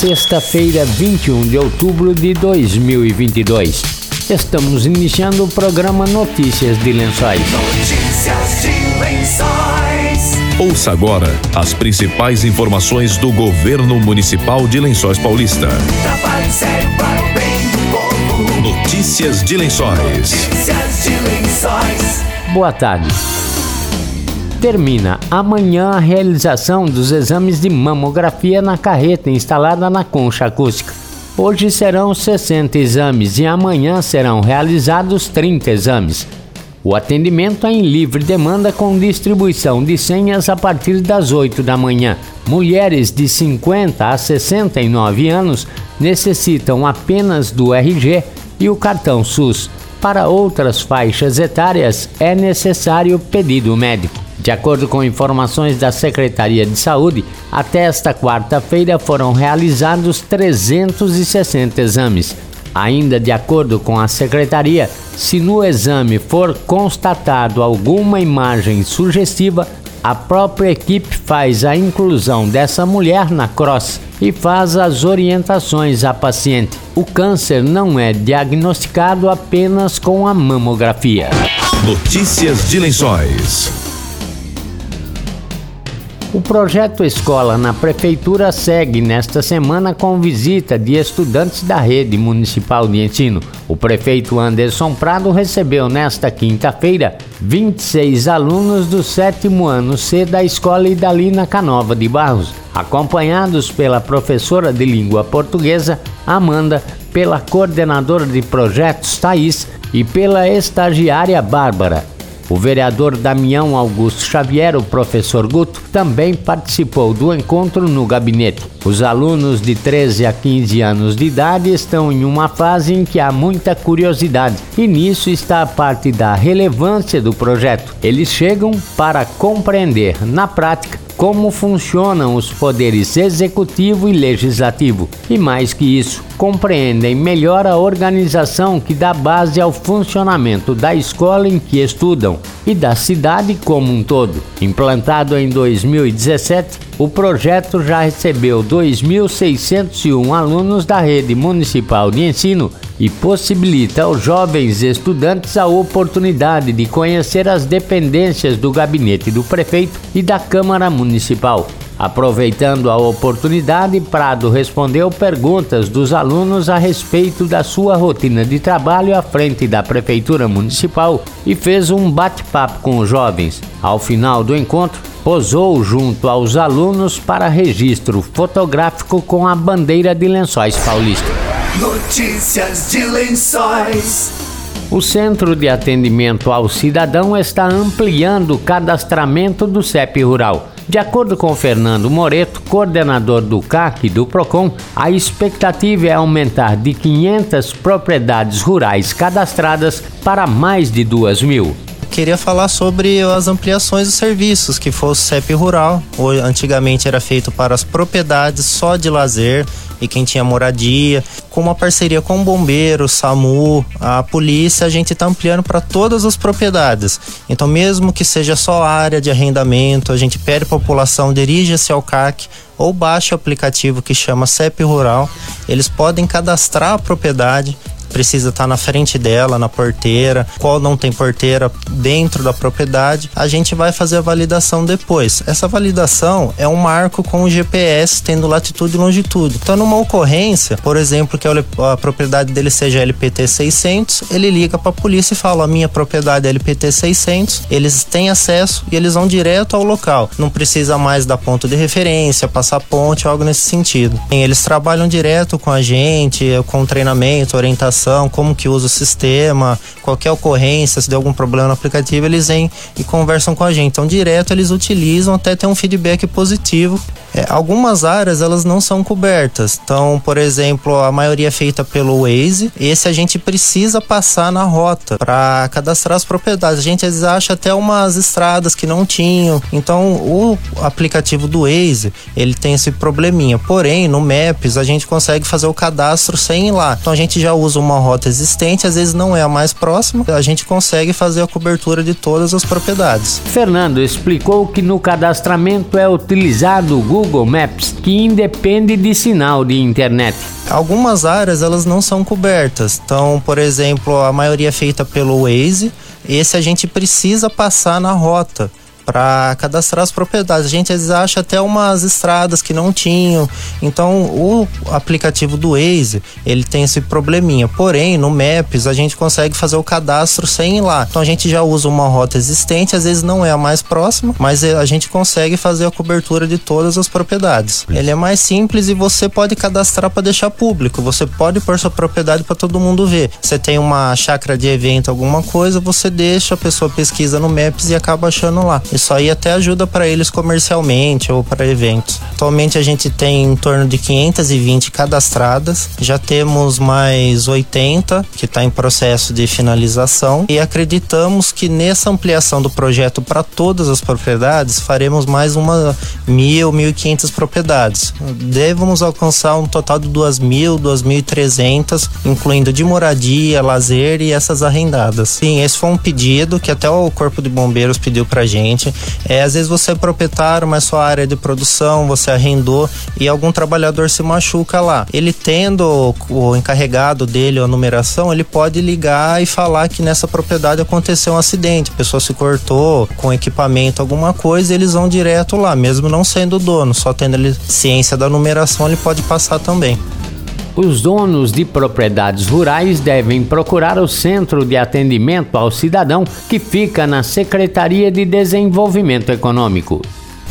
sexta-feira, 21 de outubro de 2022. Estamos iniciando o programa Notícias de Lençóis. Notícias de Lençóis. Ouça agora as principais informações do governo municipal de Lençóis Paulista. Trabalho sério para o bem do povo. Notícias de Lençóis. Notícias de Lençóis. Boa tarde. Termina amanhã a realização dos exames de mamografia na carreta instalada na concha acústica. Hoje serão 60 exames e amanhã serão realizados 30 exames. O atendimento é em livre demanda com distribuição de senhas a partir das 8 da manhã. Mulheres de 50 a 69 anos necessitam apenas do RG e o cartão SUS. Para outras faixas etárias é necessário pedido médico. De acordo com informações da Secretaria de Saúde, até esta quarta-feira foram realizados 360 exames. Ainda de acordo com a secretaria, se no exame for constatado alguma imagem sugestiva, a própria equipe faz a inclusão dessa mulher na cross e faz as orientações à paciente. O câncer não é diagnosticado apenas com a mamografia. Notícias de Lençóis. O projeto Escola na Prefeitura segue nesta semana com visita de estudantes da rede municipal de ensino. O prefeito Anderson Prado recebeu nesta quinta-feira 26 alunos do sétimo ano C da Escola Idalina Canova de Barros, acompanhados pela professora de língua portuguesa Amanda, pela coordenadora de projetos Thaís e pela estagiária Bárbara. O vereador Damião Augusto Xavier, o professor Guto, também participou do encontro no gabinete. Os alunos de 13 a 15 anos de idade estão em uma fase em que há muita curiosidade, e nisso está a parte da relevância do projeto. Eles chegam para compreender, na prática, como funcionam os poderes executivo e legislativo. E mais que isso, compreendem melhor a organização que dá base ao funcionamento da escola em que estudam e da cidade como um todo. Implantado em 2017, o projeto já recebeu 2.601 alunos da rede municipal de ensino e possibilita aos jovens estudantes a oportunidade de conhecer as dependências do gabinete do prefeito e da Câmara Municipal. Aproveitando a oportunidade, Prado respondeu perguntas dos alunos a respeito da sua rotina de trabalho à frente da Prefeitura Municipal e fez um bate-papo com os jovens. Ao final do encontro, posou junto aos alunos para registro fotográfico com a bandeira de Lençóis Paulista. Notícias de Lençóis. O Centro de Atendimento ao Cidadão está ampliando o cadastramento do CEP Rural. De acordo com Fernando Moreto, coordenador do CAC e do PROCON, a expectativa é aumentar de 500 propriedades rurais cadastradas para mais de 2 mil queria falar sobre as ampliações dos serviços, que foi o CEP Rural. Antigamente era feito para as propriedades só de lazer e quem tinha moradia. Com uma parceria com o bombeiro, SAMU, a polícia, a gente está ampliando para todas as propriedades. Então, mesmo que seja só área de arrendamento, a gente pede a população, dirija-se ao CAC ou baixe o aplicativo que chama CEP Rural. Eles podem cadastrar a propriedade precisa estar tá na frente dela, na porteira, qual não tem porteira dentro da propriedade, a gente vai fazer a validação depois. Essa validação é um marco com o GPS tendo latitude e longitude. Então, numa ocorrência, por exemplo, que a propriedade dele seja LPT 600, ele liga para a polícia e fala: a minha propriedade é LPT 600, eles têm acesso e eles vão direto ao local. Não precisa mais dar ponto de referência, passar ponte, algo nesse sentido. Eles trabalham direto com a gente, com treinamento, orientação como que usa o sistema, qualquer ocorrência, se der algum problema no aplicativo, eles vêm e conversam com a gente. Então, direto eles utilizam até ter um feedback positivo. É, algumas áreas elas não são cobertas. Então, por exemplo, a maioria é feita pelo Waze. Esse a gente precisa passar na rota para cadastrar as propriedades. A gente às vezes acha até umas estradas que não tinham. Então, o aplicativo do Waze, ele tem esse probleminha. Porém, no Maps a gente consegue fazer o cadastro sem ir lá. Então, a gente já usa uma uma rota existente, às vezes não é a mais próxima, a gente consegue fazer a cobertura de todas as propriedades. Fernando explicou que no cadastramento é utilizado o Google Maps, que independe de sinal de internet. Algumas áreas elas não são cobertas. Então, por exemplo, a maioria é feita pelo Waze. Esse a gente precisa passar na rota para cadastrar as propriedades. A gente às vezes acha até umas estradas que não tinham. Então, o aplicativo do Waze, ele tem esse probleminha. Porém, no Maps, a gente consegue fazer o cadastro sem ir lá. Então, a gente já usa uma rota existente, às vezes não é a mais próxima, mas a gente consegue fazer a cobertura de todas as propriedades. Ele é mais simples e você pode cadastrar para deixar público. Você pode pôr sua propriedade para todo mundo ver. Você tem uma chácara de evento, alguma coisa, você deixa, a pessoa pesquisa no Maps e acaba achando lá. Isso aí até ajuda para eles comercialmente ou para eventos. Atualmente a gente tem em torno de 520 cadastradas, já temos mais 80 que está em processo de finalização e acreditamos que nessa ampliação do projeto para todas as propriedades faremos mais uma mil, mil e quinhentas propriedades. Devemos alcançar um total de duas mil, duas mil e trezentas, incluindo de moradia, lazer e essas arrendadas. Sim, esse foi um pedido que até o Corpo de Bombeiros pediu pra gente. É, às vezes você é proprietário, mas sua área é de produção, você arrendou e algum trabalhador se machuca lá. Ele tendo o, encarregado dele, a numeração, ele pode ligar e falar que nessa propriedade aconteceu um acidente, a pessoa se cortou com equipamento, alguma coisa, eles vão direto lá, mesmo não sendo dono, só tendo ele ciência da numeração, ele pode passar também. Os donos de propriedades rurais devem procurar o Centro de Atendimento ao Cidadão, que fica na Secretaria de Desenvolvimento Econômico.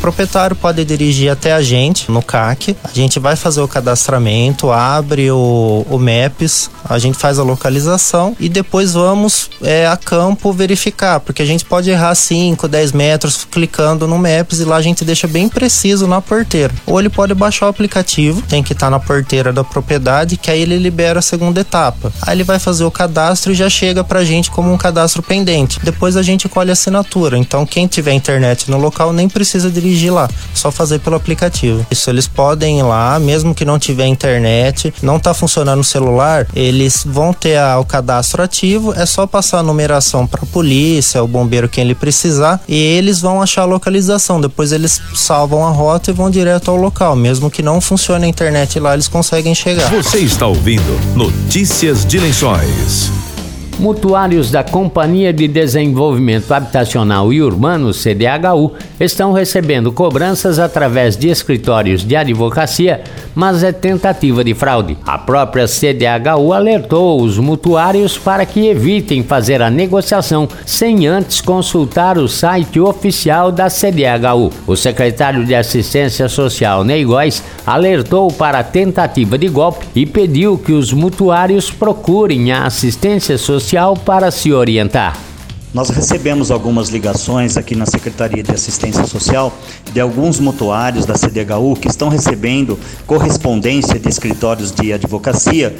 O proprietário pode dirigir até a gente no CAC. A gente vai fazer o cadastramento, abre o, o MAPS, a gente faz a localização e depois vamos é, a campo verificar, porque a gente pode errar 5, 10 metros clicando no Maps e lá a gente deixa bem preciso na porteira. Ou ele pode baixar o aplicativo, tem que estar na porteira da propriedade, que aí ele libera a segunda etapa. Aí ele vai fazer o cadastro e já chega pra gente como um cadastro pendente. Depois a gente colhe a assinatura. Então quem tiver internet no local nem precisa dirigir lá, só fazer pelo aplicativo. Isso eles podem ir lá, mesmo que não tiver internet, não tá funcionando o celular, eles vão ter a, o cadastro ativo, é só passar a numeração para polícia, o bombeiro quem ele precisar e eles vão achar a localização. Depois eles salvam a rota e vão direto ao local, mesmo que não funcione a internet lá, eles conseguem chegar. Você está ouvindo Notícias de Lençóis. Mutuários da Companhia de Desenvolvimento Habitacional e Urbano, CDHU, estão recebendo cobranças através de escritórios de advocacia, mas é tentativa de fraude. A própria CDHU alertou os mutuários para que evitem fazer a negociação sem antes consultar o site oficial da CDHU. O secretário de Assistência Social, Ney alertou para a tentativa de golpe e pediu que os mutuários procurem a assistência social para se orientar. Nós recebemos algumas ligações aqui na Secretaria de Assistência Social de alguns mutuários da CDHU que estão recebendo correspondência de escritórios de advocacia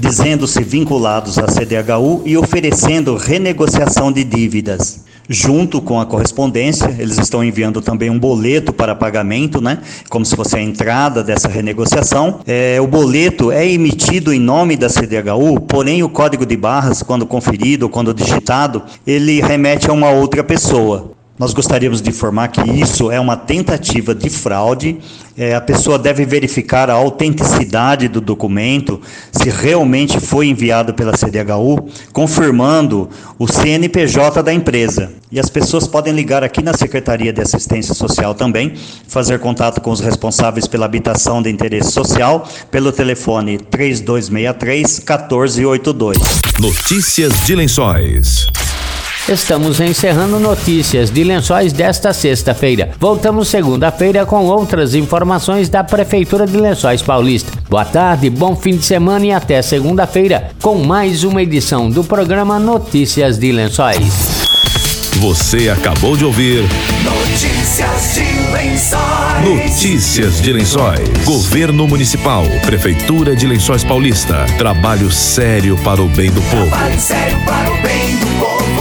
dizendo-se vinculados à CDHU e oferecendo renegociação de dívidas. Junto com a correspondência, eles estão enviando também um boleto para pagamento, né? Como se fosse a entrada dessa renegociação. É, o boleto é emitido em nome da CDHU, porém o código de barras, quando conferido, quando digitado, ele remete a uma outra pessoa. Nós gostaríamos de informar que isso é uma tentativa de fraude. É, a pessoa deve verificar a autenticidade do documento, se realmente foi enviado pela CDHU, confirmando o CNPJ da empresa. E as pessoas podem ligar aqui na Secretaria de Assistência Social também, fazer contato com os responsáveis pela habitação de interesse social pelo telefone 3263 1482. Notícias de Lençóis. Estamos encerrando notícias de lençóis desta sexta-feira. Voltamos segunda-feira com outras informações da Prefeitura de Lençóis Paulista. Boa tarde, bom fim de semana e até segunda-feira com mais uma edição do programa Notícias de Lençóis. Você acabou de ouvir Notícias de Lençóis. Notícias de Lençóis. Governo Municipal, Prefeitura de Lençóis Paulista. Trabalho sério para o bem do povo. Trabalho sério para o bem do povo.